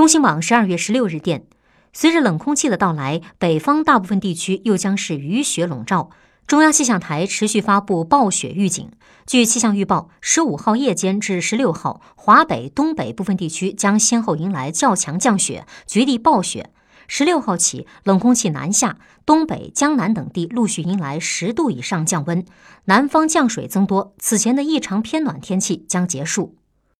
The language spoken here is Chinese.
中新网十二月十六日电随着冷空气的到来北方大部分地区又将是雨雪笼罩。中央气象台持续发布暴雪预警据气象预报十五号夜间至十六号华北东北部分地区将先后迎来较强降雪局地暴雪。十六号起冷空气南下东北江南等地陆续迎来十度以上降温南方降水增多此前的异常偏暖天气将结束。